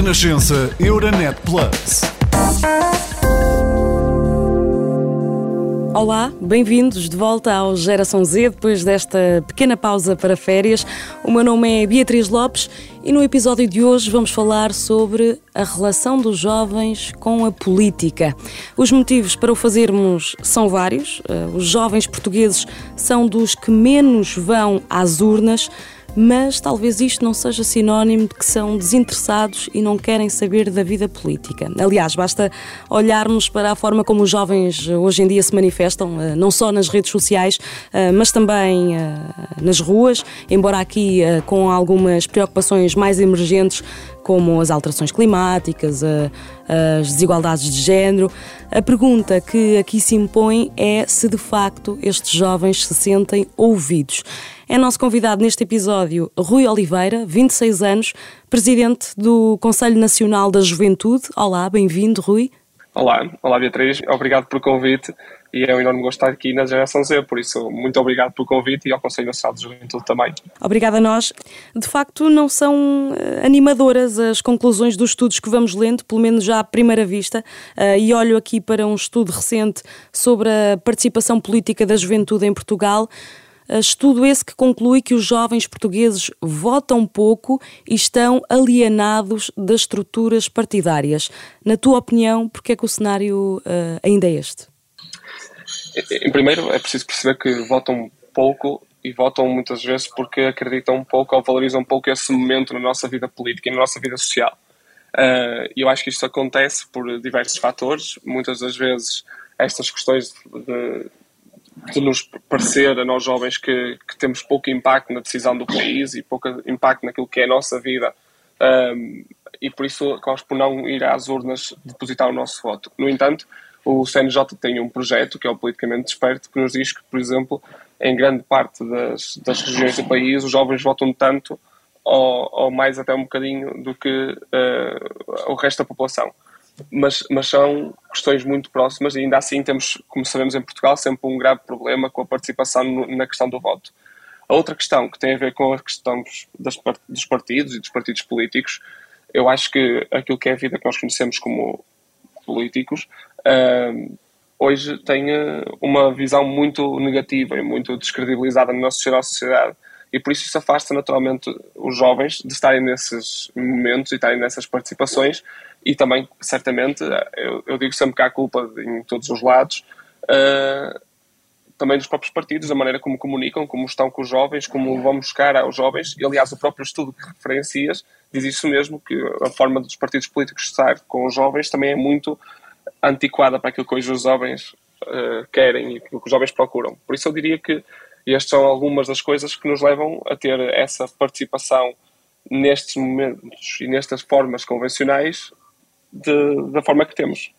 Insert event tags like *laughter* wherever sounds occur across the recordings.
Renascença Euronet Plus. Olá, bem-vindos de volta ao Geração Z depois desta pequena pausa para férias. O meu nome é Beatriz Lopes e no episódio de hoje vamos falar sobre a relação dos jovens com a política. Os motivos para o fazermos são vários. Eh, os jovens portugueses são dos que menos vão às urnas mas talvez isto não seja sinónimo de que são desinteressados e não querem saber da vida política. Aliás, basta olharmos para a forma como os jovens hoje em dia se manifestam, eh, não só nas redes sociais, eh, mas também eh, nas ruas, embora aqui com algumas preocupações mais emergentes como as alterações climáticas, as desigualdades de género. A pergunta que aqui se impõe é se de facto estes jovens se sentem ouvidos. É nosso convidado neste episódio Rui Oliveira, 26 anos, presidente do Conselho Nacional da Juventude. Olá, bem-vindo, Rui. Olá, olá Beatriz, obrigado pelo convite e é um enorme gosto estar aqui na Geração Z, por isso muito obrigado pelo convite e ao Conselho Nacional de Juventude também. Obrigada a nós. De facto, não são eh, animadoras as conclusões dos estudos que vamos lendo, pelo menos já à primeira vista, eh, e olho aqui para um estudo recente sobre a participação política da juventude em Portugal. Estudo esse que conclui que os jovens portugueses votam pouco e estão alienados das estruturas partidárias. Na tua opinião, porque é que o cenário ainda é este? Em primeiro, é preciso perceber que votam pouco e votam muitas vezes porque acreditam pouco ou valorizam pouco esse momento na nossa vida política e na nossa vida social. Uh, eu acho que isto acontece por diversos fatores. Muitas das vezes estas questões de, de nos parecer a nós jovens que, que, temos pouco impacto na decisão do país e pouco impacto naquilo que é a nossa vida um, e por isso acabamos por não ir às urnas depositar o nosso voto. No entanto, o CNJ tem um projeto, que é o Politicamente Desperto, que nos diz que, por exemplo, em grande parte das, das regiões do país, os jovens votam tanto ou, ou mais até um bocadinho do que uh, o resto da população mas, mas são questões muito próximas e ainda assim temos, como sabemos em Portugal, sempre um grave problema com a participação no, na questão do voto. A outra questão que tem a ver com a questão dos, dos partidos e dos partidos políticos, eu acho que aquilo que é a vida que nós conhecemos como políticos, uh, hoje tem uh, uma visão muito negativa e muito descredibilizada na nossa sociedade. E por isso isso afasta naturalmente os jovens de estarem nesses momentos e estarem nessas participações. E também, certamente, eu, eu digo sempre que há culpa em todos os lados, uh, também dos próprios partidos, da maneira como comunicam, como estão com os jovens, como vão buscar aos jovens, e aliás o próprio estudo que referencias diz isso mesmo, que a forma dos partidos políticos estar com os jovens também é muito antiquada para aquilo que hoje os jovens uh, querem e aquilo que os jovens procuram. Por isso eu diria que estas são algumas das coisas que nos levam a ter essa participação nestes momentos e nestas formas convencionais de, da forma que temos.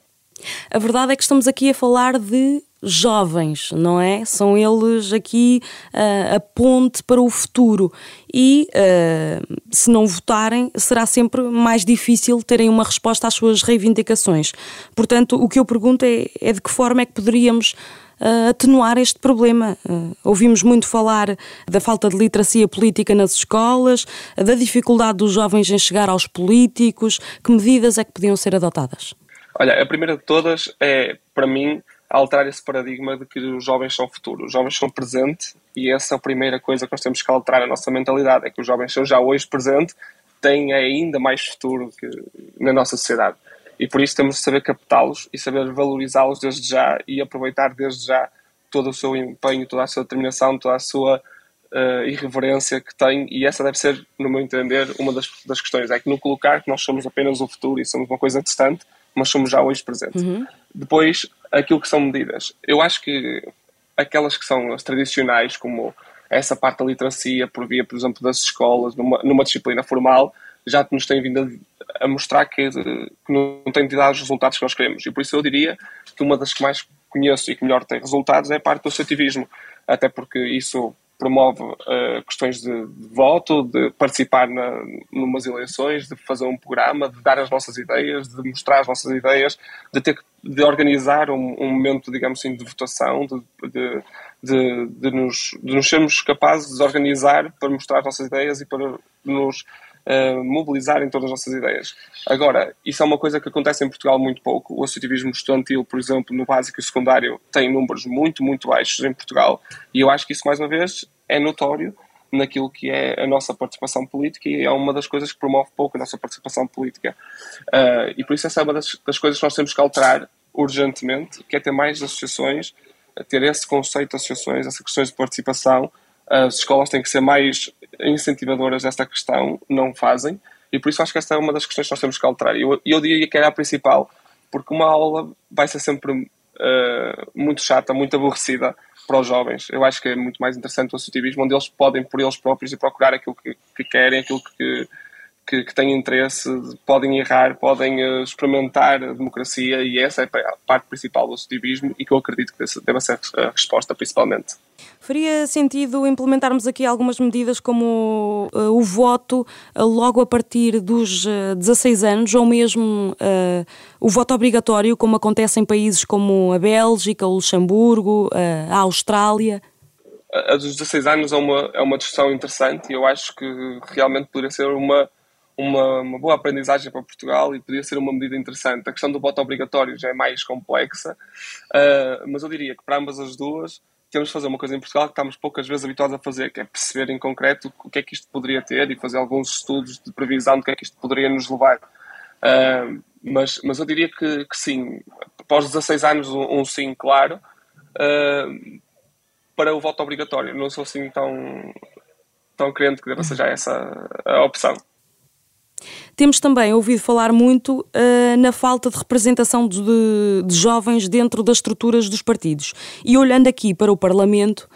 A verdade é que estamos aqui a falar de jovens, não é? São eles aqui uh, a ponte para o futuro e uh, se não votarem será sempre mais difícil terem uma resposta às suas reivindicações. Portanto, o que eu pergunto é, é de que forma é que poderíamos uh, atenuar este problema. Uh, ouvimos muito falar da falta de literacia política nas escolas, da dificuldade dos jovens em chegar aos políticos. Que medidas é que podiam ser adotadas? Olha, a primeira de todas é, para mim, alterar esse paradigma de que os jovens são futuro. Os jovens são presente e essa é a primeira coisa que nós temos que alterar a nossa mentalidade. É que os jovens são já hoje presente, têm ainda mais futuro que na nossa sociedade e por isso temos de saber captá-los e saber valorizá-los desde já e aproveitar desde já todo o seu empenho, toda a sua determinação, toda a sua uh, irreverência que tem e essa deve ser, no meu entender, uma das, das questões, é que no colocar que nós somos apenas o futuro e somos uma coisa distante, mas somos já hoje presente. Uhum. Depois, aquilo que são medidas. Eu acho que aquelas que são as tradicionais, como essa parte da literacia por via, por exemplo, das escolas, numa, numa disciplina formal, já nos têm vindo a, a mostrar que, que, não tem dado os resultados que nós queremos. E por isso eu diria que uma das que mais conheço e que melhor tem resultados é a parte do associativismo, até porque isso promove uh, questões de, de, voto, de participar na, numas eleições, de fazer um programa, de dar as nossas ideias, de mostrar as nossas ideias, de ter de organizar um, um momento, digamos assim, de votação, de, de, de, de, nos, de nos sermos capazes de organizar para mostrar as nossas ideias e para nos mobilizarem todas as nossas ideias. Agora, isso é uma coisa que acontece em Portugal muito pouco. O associativismo estudantil, por exemplo, no básico e secundário, tem números muito, muito baixos em Portugal, e eu acho que isso, mais uma vez, é notório naquilo que é a nossa participação política e é uma das coisas que promove pouco a nossa participação política. Uh, e por isso essa é uma das, das, coisas que nós temos que alterar urgentemente, que é ter mais associações, ter esse conceito de associações, essas questões de participação. As escolas têm que ser mais incentivadoras desta questão, não fazem, e por isso acho que esta é uma das questões que nós temos que alterar. E eu, eu diria que era a principal, porque uma aula vai ser sempre uh, muito chata, muito aborrecida, para os jovens. Eu acho que é muito mais interessante o associativismo, onde eles podem, por eles próprios, e procurar aquilo que, que querem, aquilo que, que, que, têm interesse, podem errar, podem uh, experimentar a democracia, e essa é a parte principal do associativismo e que eu acredito que deva ser a resposta, principalmente. Faria sentido implementarmos aqui algumas medidas como uh, o voto uh, logo a partir dos uh, 16 anos ou mesmo o voto obrigatório, como acontece em países como a Bélgica, o Luxemburgo, a Austrália? A dos 16 anos é uma, é uma discussão interessante e eu acho que realmente poderia ser uma, uma, uma, boa aprendizagem para Portugal e poderia ser uma medida interessante. A questão do voto obrigatório já é mais complexa, mas eu diria que para ambas as duas temos de fazer uma coisa em Portugal que estamos poucas vezes habituados a fazer, que é perceber em concreto o que é que isto poderia ter e fazer alguns estudos de previsão do que é que isto poderia nos levar. Uh, mas, mas eu diria que, que sim, após 16 anos, um, um sim claro uh, para o voto obrigatório. Não sou assim tão, tão crente que deva ser já essa a opção. Temos também ouvido falar muito uh, na falta de representação de, de, jovens dentro das estruturas dos partidos. E olhando aqui para o Parlamento,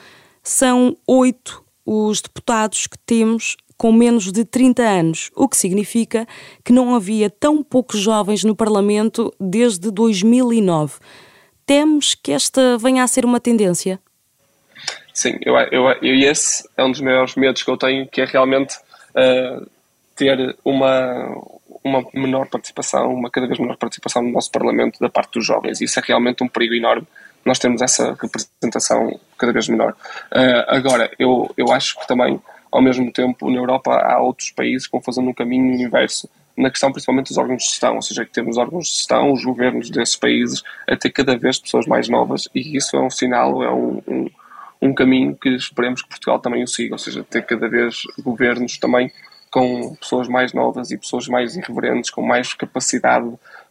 são oito os deputados que temos com menos de 30 anos, o que significa que não havia tão poucos jovens no Parlamento desde 2009. Temos que esta venha a ser uma tendência? Sim, eu, eu, eu, esse é um dos maiores medos que eu tenho, que é realmente uh, ter uma, uma menor participação, uma cada vez menor participação no nosso Parlamento da parte dos jovens. Isso é realmente um perigo enorme. Nós temos essa representação cada vez menor. Uh, agora, eu, eu acho que também, ao mesmo tempo, na Europa há outros países que vão fazendo um caminho inverso na questão principalmente dos órgãos de gestão, ou seja, que temos órgãos de gestão, os governos desses países, a ter cada vez pessoas mais novas e isso é um sinal, é um, um, um caminho que esperemos que Portugal também o siga, ou seja, ter cada vez governos também com pessoas mais novas e pessoas mais irreverentes, com mais capacidade,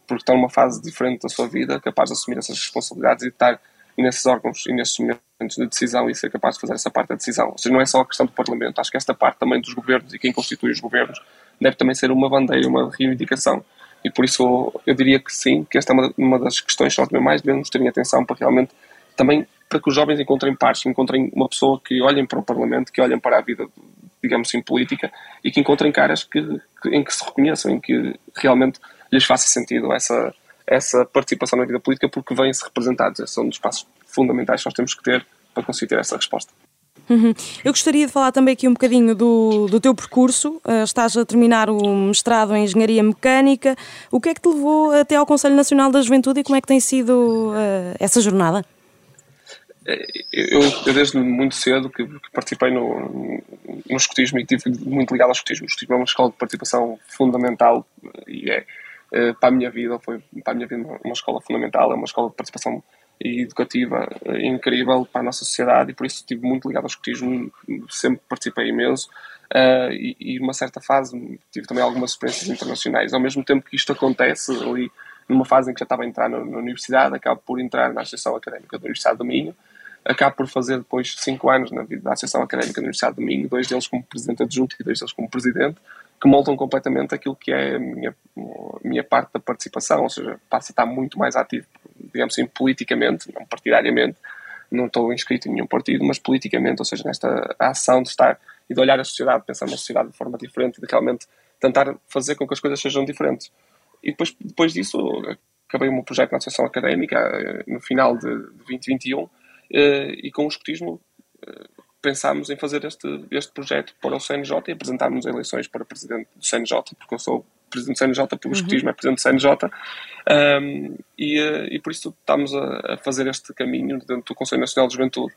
porque estão numa fase diferente da sua vida, capaz de assumir essas responsabilidades e estar nesses órgãos e nesses momentos de decisão e ser capaz de fazer essa parte da decisão. Ou seja, não é só a questão do Parlamento, acho que esta parte também dos governos e quem constitui os governos deve também ser uma bandeira, uma reivindicação. E por isso eu diria que sim, que esta é uma, uma das questões que nós também mais devemos ter em atenção para realmente também para que os jovens encontrem pares, encontrem uma pessoa que olhem para o Parlamento, que olhem para a vida digamos assim, política e que encontrem caras que, que, em que se reconheçam, em que realmente lhes faça sentido essa, essa participação na vida política porque vêm-se representados. São um dos passos fundamentais que nós temos que ter para conseguir ter essa resposta. Uhum. Eu gostaria de falar também aqui um bocadinho do, do teu percurso. Uh, estás a terminar o mestrado em Engenharia Mecânica. O que é que te levou até ao Conselho Nacional da Juventude e como é que tem sido uh, essa jornada? Eu, eu, desde muito cedo que, que participei no, no escotismo e estive muito ligado ao escotismo. O escotismo é uma escola de participação fundamental e é, é para a minha vida, foi para a minha vida uma, escola fundamental, é uma escola de participação educativa é, incrível para a nossa sociedade e por isso estive muito ligado ao escotismo, sempre participei imenso uh, e, e numa certa fase tive também algumas experiências internacionais. Ao mesmo tempo que isto acontece ali numa fase em que já estava a entrar na, na universidade, acabo por entrar na Associação Académica da Universidade do Minho, acabo por fazer depois cinco anos na vida da Associação Académica da Universidade de Minho, dois deles como presidente adjunto e dois deles como presidente, que moldam completamente aquilo que é a minha, a minha parte da participação, ou seja, passa a estar muito mais ativo, digamos assim, politicamente, não partidariamente, não estou inscrito em nenhum partido, mas politicamente, ou seja, nesta ação de estar e de olhar a sociedade, pensar na sociedade de forma diferente e de realmente tentar fazer com que as coisas sejam diferentes. E depois, depois disso, acabei o meu projeto na Associação Académica, eh, no final de 2021, eh, e com o escotismo eh, pensámos em fazer este, este projeto para o CNJ e apresentarmos eleições para presidente do CNJ, porque eu sou presidente do CNJ, porque o uhum. escotismo é presidente do CNJ, um, e, eh, e por isso estamos a, a, fazer este caminho dentro do Conselho Nacional de Juventude.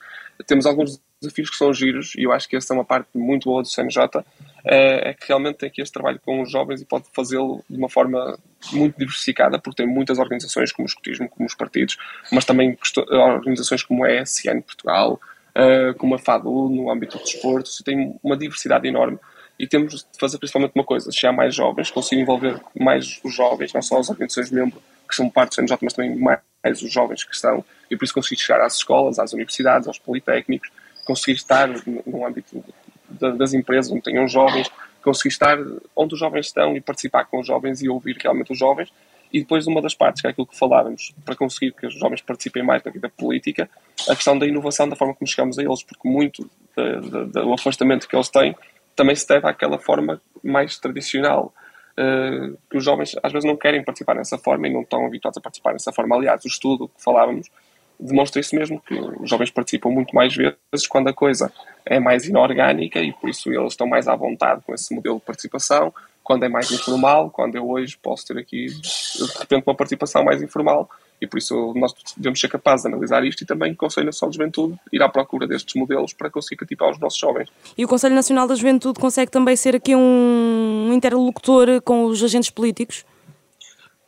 Temos alguns desafios que são giros, e eu acho que essa é uma parte muito boa do CNJ, é que realmente tem aqui este trabalho com os jovens e pode fazê-lo de uma forma muito diversificada, porque tem muitas organizações como o escotismo, como os partidos, mas também organizações como a ESN Portugal, uh, como a FADU no âmbito do desporto, tem uma diversidade enorme. E temos de fazer principalmente uma coisa, chegar mais jovens, conseguir envolver mais os jovens, não só as organizações membros que são parte do CNJ, mas também mais os jovens que estão, e por isso conseguir chegar às escolas, às universidades, aos politécnicos, conseguir estar no âmbito das empresas onde tenham jovens, conseguir estar onde os jovens estão e participar com os jovens e ouvir realmente os jovens. E depois, uma das partes, que é aquilo que falávamos, para conseguir que os jovens participem mais na vida política, a questão da inovação, da forma como chegamos a eles, porque muito do afastamento que eles têm também se deve àquela forma mais tradicional. Uh, que os jovens às vezes não querem participar dessa forma e não estão habituados a participar dessa forma. Aliás, o estudo que falávamos demonstra isso mesmo, que os jovens participam muito mais vezes quando a coisa é mais inorgânica e por isso eles estão mais à vontade com esse modelo de participação, quando é mais informal, quando eu hoje posso ter aqui de repente uma participação mais informal e por isso nós devemos ser capazes de analisar isto e também o Conselho Nacional da Juventude ir à procura destes modelos para conseguir cativar os nossos jovens. E o Conselho Nacional da Juventude consegue também ser aqui um interlocutor com os agentes políticos?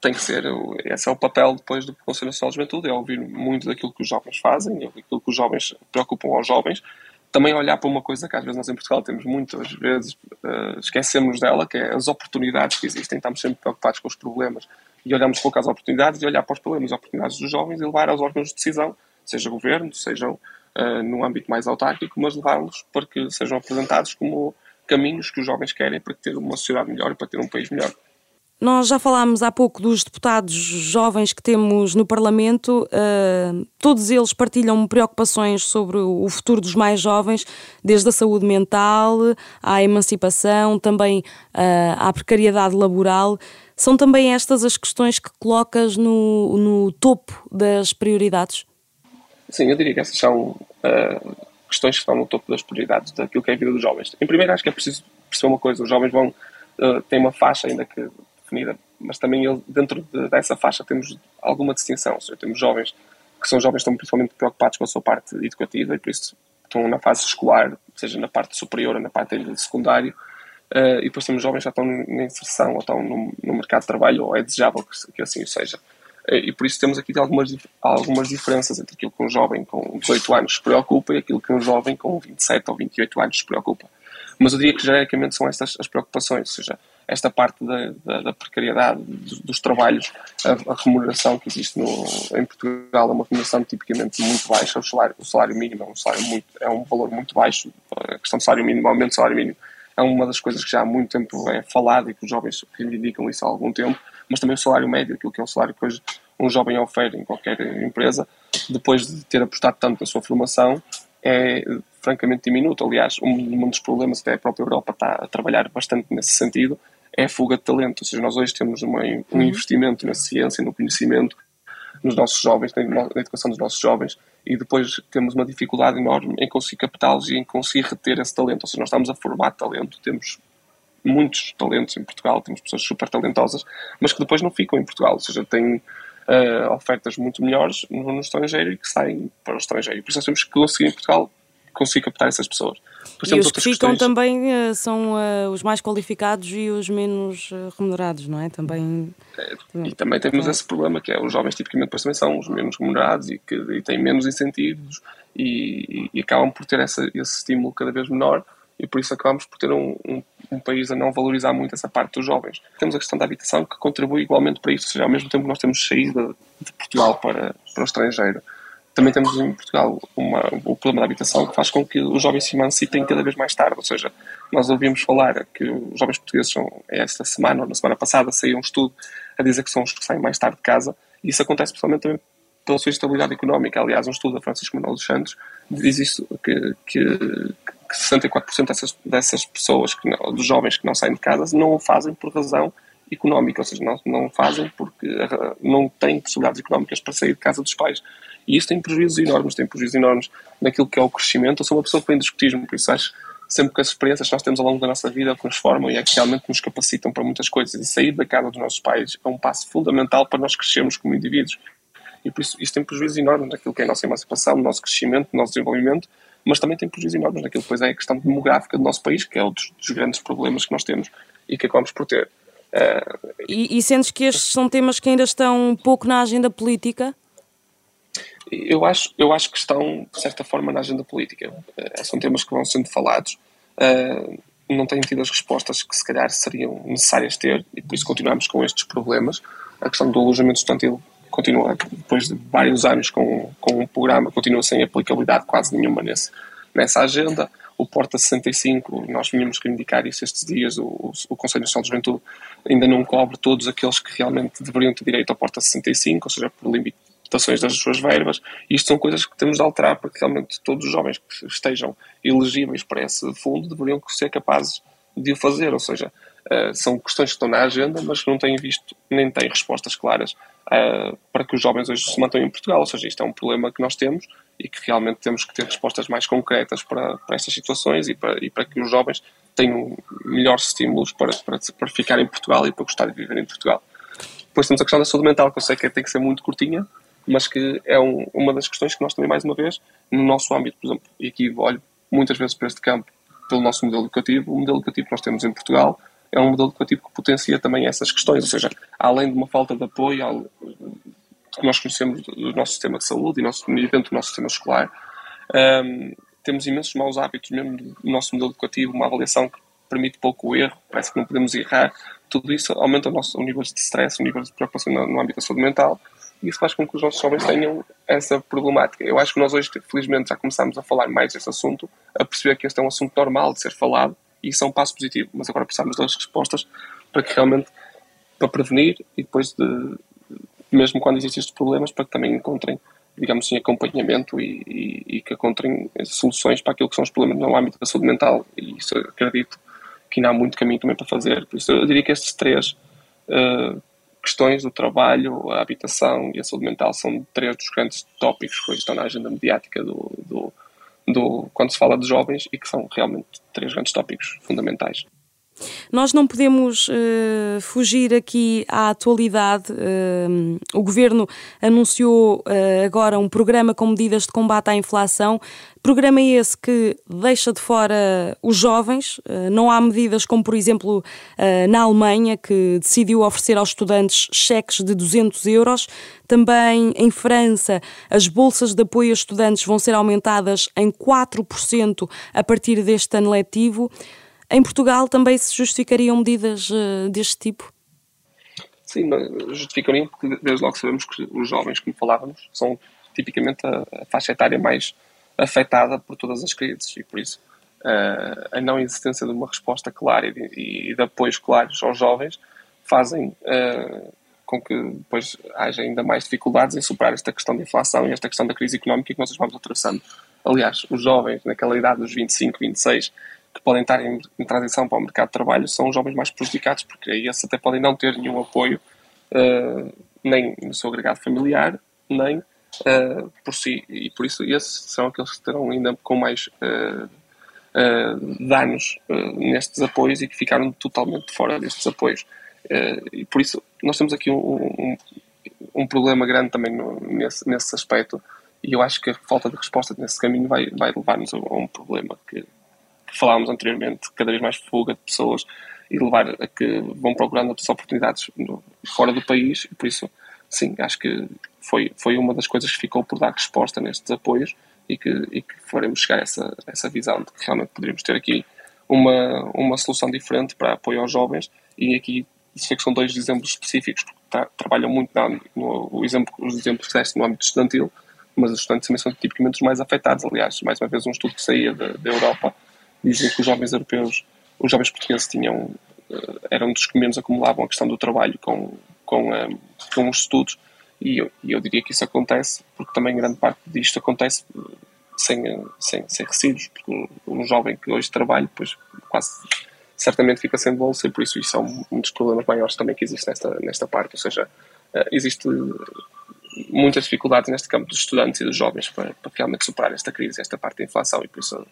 Tem que ser, esse é o papel depois do Conselho Nacional de Juventude, é ouvir muito daquilo que os jovens fazem, aquilo que os jovens preocupam aos jovens, também olhar para uma coisa que às vezes nós em Portugal temos muitas vezes, uh, esquecemos dela, que é as oportunidades que existem, estamos sempre preocupados com os problemas e olhamos pouco às oportunidades e olhar para os problemas e oportunidades dos jovens e levar aos órgãos de decisão, seja governo, sejam uh, no âmbito mais autárquico, mas levá-los para que sejam apresentados como caminhos que os jovens querem para ter uma sociedade melhor e para ter um país melhor. Nós já falámos há pouco dos deputados jovens que temos no Parlamento. Uh, todos eles partilham preocupações sobre o futuro dos mais jovens, desde a saúde mental à emancipação, também uh, à precariedade laboral. São também estas as questões que colocas no, no topo das prioridades? Sim, eu diria que essas são uh, questões que estão no topo das prioridades daquilo que é a vida dos jovens. Em primeiro, acho que é preciso perceber uma coisa: os jovens vão. Uh, têm uma faixa ainda que definida, mas também ele, dentro de, dessa faixa temos alguma distinção. Ou seja, temos jovens que são jovens que estão principalmente preocupados com a sua parte educativa e por isso estão na fase escolar, seja na parte superior ou na parte de secundário, uh, e depois temos jovens que já estão na inserção ou estão no, no mercado de trabalho, ou é desejável que, que assim seja. Uh, e por isso temos aqui algumas, algumas diferenças entre aquilo que um jovem com 18 anos se preocupa e aquilo que um jovem com 27 ou 28 anos se preocupa. Mas eu diria que genericamente são estas as preocupações, ou seja, esta parte da, da, da precariedade dos, dos trabalhos, a, a, remuneração que existe no, em Portugal é uma remuneração tipicamente muito baixa, o salário, o salário mínimo é um, salário muito, é um valor muito baixo, a questão do salário mínimo, aumento do salário mínimo é uma das coisas que já há muito tempo é falado e que os jovens reivindicam isso há algum tempo, mas também o salário médio, aquilo que é o salário que hoje um jovem oferece em qualquer empresa, depois de ter apostado tanto na sua formação, é francamente diminuto. Aliás, um dos problemas até a própria Europa está a trabalhar bastante nesse sentido, é a fuga de talento. Ou seja, nós hoje temos uma, um uhum. investimento na ciência, no conhecimento, nos nossos jovens, na educação dos nossos jovens, e depois temos uma dificuldade enorme em conseguir captá-los e em conseguir reter esse talento. Ou seja, nós estamos a formar talento, temos muitos talentos em Portugal, temos pessoas super talentosas, mas que depois não ficam em Portugal. Ou seja, têm uh, ofertas muito melhores no, no, estrangeiro e que saem para o estrangeiro. Por isso nós temos que conseguir em Portugal conseguir captar essas pessoas. e os que ficam questões. também uh, são uh, os mais qualificados e os menos uh, remunerados, não é? Também, é, e também temos esse problema que é os jovens tipicamente também são os menos remunerados e que e têm menos incentivos e, e, acabam por ter essa, esse estímulo cada vez menor e por isso acabamos por ter um, um, um, país a não valorizar muito essa parte dos jovens. Temos a questão da habitação que contribui igualmente para isso, ou seja, ao mesmo tempo que nós temos saída de Portugal para, para o estrangeiro, também temos em Portugal uma, o problema da habitação que faz com que os jovens se emancipem cada vez mais tarde. Ou seja, nós ouvimos falar que os jovens portugueses são, esta semana ou na semana passada, saiu um estudo a dizer que são os que saem mais tarde de casa, e isso acontece principalmente também pela sua estabilidade económica. Aliás, um estudo da Francisco Manuel dos Santos diz isso, que, que, que 64% dessas, dessas pessoas, que não, dos jovens que não saem de casa, não o fazem por razão económica, ou seja, não, não fazem porque não têm possibilidades económicas para sair de casa dos pais. E isso tem prejuízos enormes, tem prejuízos enormes naquilo que é o crescimento. Eu sou uma pessoa que vem do escotismo, por isso acho sempre que as experiências que nós temos ao longo da nossa vida transformam e é que realmente nos capacitam para muitas coisas. E sair da casa dos nossos pais é um passo fundamental para nós crescermos como indivíduos. E por isso isso tem prejuízos enormes naquilo que é a nossa emancipação, no nosso crescimento, no nosso desenvolvimento, mas também tem prejuízos enormes naquilo que é a questão demográfica do nosso país, que é outro dos grandes problemas que nós temos e que acabamos por ter. Uh, e, e sentes que estes são temas que ainda estão um pouco na agenda política? Eu acho, eu acho que estão, de certa forma, na agenda política. Uh, são temas que vão sendo falados. Uh, não têm tido as respostas que, se calhar, seriam necessárias ter e por isso continuamos com estes problemas. A questão do alojamento estudantil continua, depois de vários anos com, com um programa, continua sem aplicabilidade quase nenhuma nesse, nessa agenda o Porta 65, nós vínhamos reivindicar isso estes dias, o, o, Conselho Nacional de Juventude ainda não cobre todos aqueles que realmente deveriam ter direito ao Porta 65, ou seja, por limitações das suas verbas, e isto são coisas que temos de alterar para que realmente todos os jovens que estejam elegíveis para esse fundo deveriam ser capazes de o fazer, ou seja, uh, são questões que estão na agenda, mas que não têm visto, nem têm respostas claras uh, para que os jovens hoje se mantenham em Portugal, ou seja, isto é um problema que nós temos e que realmente temos que ter respostas mais concretas para, para estas situações e para, e para que os jovens tenham melhores estímulos para, para, para ficar em Portugal e para gostar de viver em Portugal. Depois temos a questão da saúde mental, que eu sei que tem que ser muito curtinha, mas que é um, uma das questões que nós também, mais uma vez, no nosso âmbito, por exemplo, e aqui olho muitas vezes para este campo pelo nosso modelo educativo, o modelo educativo que nós temos em Portugal é um modelo educativo que potencia também essas questões, ou seja, além de uma falta de apoio, que nós conhecemos do nosso sistema de saúde e dentro do nosso sistema escolar, um, temos imensos maus hábitos mesmo do nosso modelo educativo, uma avaliação que permite pouco erro, parece que não podemos errar, tudo isso aumenta o nosso nível de stress, o nível de preocupação no, no âmbito da saúde mental, e isso faz com que os nossos jovens tenham essa problemática. Eu acho que nós hoje, felizmente, já começamos a falar mais desse assunto, a perceber que este é um assunto normal de ser falado, e é um passo positivo, mas agora precisamos das respostas para que realmente, para prevenir e depois de, mesmo quando existem estes problemas, para que também encontrem, digamos assim, acompanhamento e, e, e, que encontrem soluções para aquilo que são os problemas no âmbito da saúde mental. E isso acredito que ainda há muito caminho também para fazer. Por isso eu diria que estes três uh, questões, o trabalho, a habitação e a saúde mental, são três dos grandes tópicos que hoje estão na agenda mediática do, do, do, quando se fala de jovens e que são realmente três grandes tópicos fundamentais. Nós não podemos uh, fugir aqui à atualidade. Uh, o governo anunciou uh, agora um programa com medidas de combate à inflação. Programa esse que deixa de fora os jovens. não há medidas como, por exemplo, na Alemanha, que decidiu oferecer aos estudantes cheques de 200 euros. Também em França, as bolsas de apoio a estudantes vão ser aumentadas em 4% a partir deste ano letivo. Em Portugal também se justificariam medidas uh, deste tipo? Sim, justificariam porque desde logo sabemos que os jovens, como falávamos, são tipicamente a, faixa etária mais afetada por todas as crises e por isso uh, a não existência de uma resposta clara e de, apoios claros aos jovens fazem uh, com que depois haja ainda mais dificuldades em superar esta questão da inflação e esta questão da crise económica que nós vamos atravessando. Aliás, os jovens naquela idade dos 25, 26 que podem estar em, em, transição para o mercado de trabalho são os jovens mais prejudicados, porque aí esses até podem não ter nenhum apoio, uh, nem no seu agregado familiar, nem uh, por si. E por isso esses são aqueles que estarão ainda com mais uh, danos nestes apoios e que ficaram totalmente fora destes apoios. e por isso nós temos aqui um, um, um problema grande também no, nesse, nesse aspecto. E eu acho que a falta de resposta nesse caminho vai, vai levar-nos a um problema que, que falámos anteriormente, cada vez mais fuga de pessoas e levar a que vão procurando oportunidades no, fora do país. E por isso, sim, acho que foi, foi uma das coisas que ficou por dar resposta nestes apoios e que, e que faremos chegar a essa, essa visão de que realmente poderíamos ter aqui uma, uma solução diferente para apoio aos jovens. E aqui sei que são dois exemplos específicos porque tra trabalham muito no, no, o exemplo, os exemplos que deste no âmbito estudantil mas os estudantes também são tipicamente os mais afetados. Aliás, mais uma vez um estudo que saía da Europa dizem que os jovens europeus, os jovens portugueses tinham, eh, eram dos que menos acumulavam a questão do trabalho com, com, um, com os estudos e eu, eu diria que isso acontece porque também grande parte disto acontece eh, sem, sem, sem resíduos, porque um, jovem que hoje trabalha, depois quase certamente fica sem bolsa e por isso isso é um, dos problemas maiores também que existe nesta, nesta parte, ou seja, existe muitas dificuldades neste campo dos estudantes e dos jovens para, para realmente superar esta crise, esta parte da inflação e por isso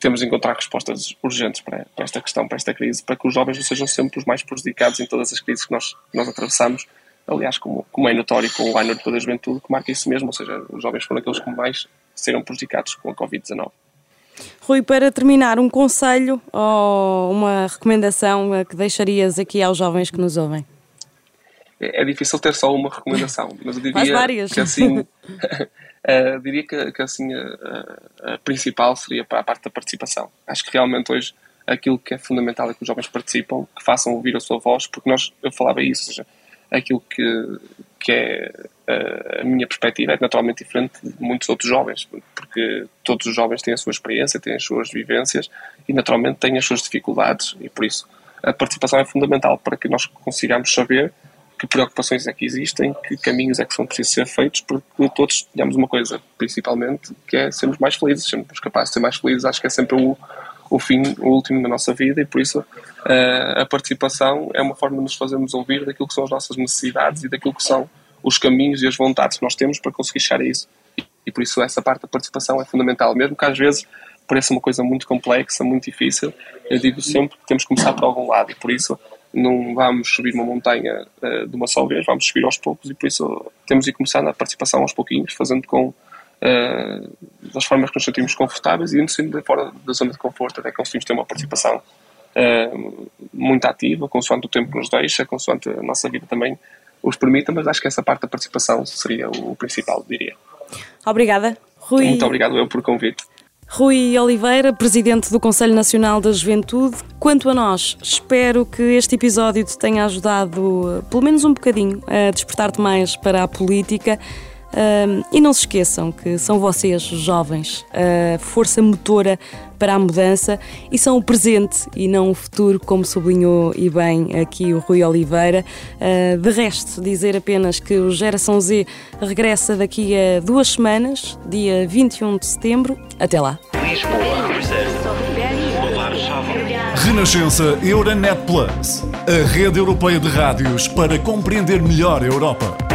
temos de encontrar respostas urgentes para, para, esta questão, para esta crise, para que os jovens não sejam sempre os mais prejudicados em todas as crises que nós, que nós atravessamos. Aliás, como, como é notório com o ano de toda a juventude, que marca isso mesmo, ou seja, os jovens foram aqueles que mais serão prejudicados com a Covid-19. Rui, para terminar, um conselho ou uma recomendação que deixarias aqui aos jovens que nos ouvem? É, é difícil ter só uma recomendação, mas eu *laughs* diria que assim, *laughs* uh, diria que, que assim a, a, principal seria para a parte da participação. Acho que realmente hoje aquilo que é fundamental é que os jovens participam, que façam ouvir a sua voz, porque nós, eu falava isso, ou seja, aquilo que, que é a minha perspectiva é naturalmente diferente de muitos outros jovens, porque todos os jovens têm a sua experiência, têm as suas vivências e naturalmente têm as suas dificuldades e por isso a participação é fundamental para que nós consigamos saber que preocupações é que existem, que caminhos é que são precisos ser feitos, porque todos tenhamos uma coisa, principalmente, que é sermos mais felizes, sermos capazes de ser mais felizes, acho que é sempre o, o fim, o último da nossa vida e por isso uh, a participação é uma forma de nos fazermos ouvir daquilo que são as nossas necessidades e daquilo que são os caminhos e as vontades que nós temos para conseguir chegar a isso. E, e por isso essa parte da participação é fundamental, mesmo que às vezes pareça uma coisa muito complexa, muito difícil, eu digo sempre que temos que começar por algum lado e por isso não vamos subir uma montanha uh, de uma só vez, vamos subir aos poucos e por isso temos de começar na participação aos pouquinhos, fazendo com uh, das formas que nos sentimos confortáveis e indo sempre fora da zona de conforto até conseguimos ter uma participação uh, muito ativa, consoante o tempo que nos deixa, consoante a nossa vida também os permita, mas acho que essa parte da participação seria o principal, diria. Obrigada. Rui... Muito obrigado eu por convite. Rui Oliveira, presidente do Conselho Nacional da Juventude. Quanto a nós, espero que este episódio te tenha ajudado, pelo menos um bocadinho, a despertar-te mais para a política. Um, e não se esqueçam que são vocês, jovens, a força motora para a mudança e são o presente e não o futuro, como sublinhou e bem aqui o Rui Oliveira. Uh, de resto, dizer apenas que o Geração Z regressa daqui a duas semanas, dia 21 de setembro. Até lá. Renascença Euronet Plus, a rede europeia de rádios para compreender melhor a Europa.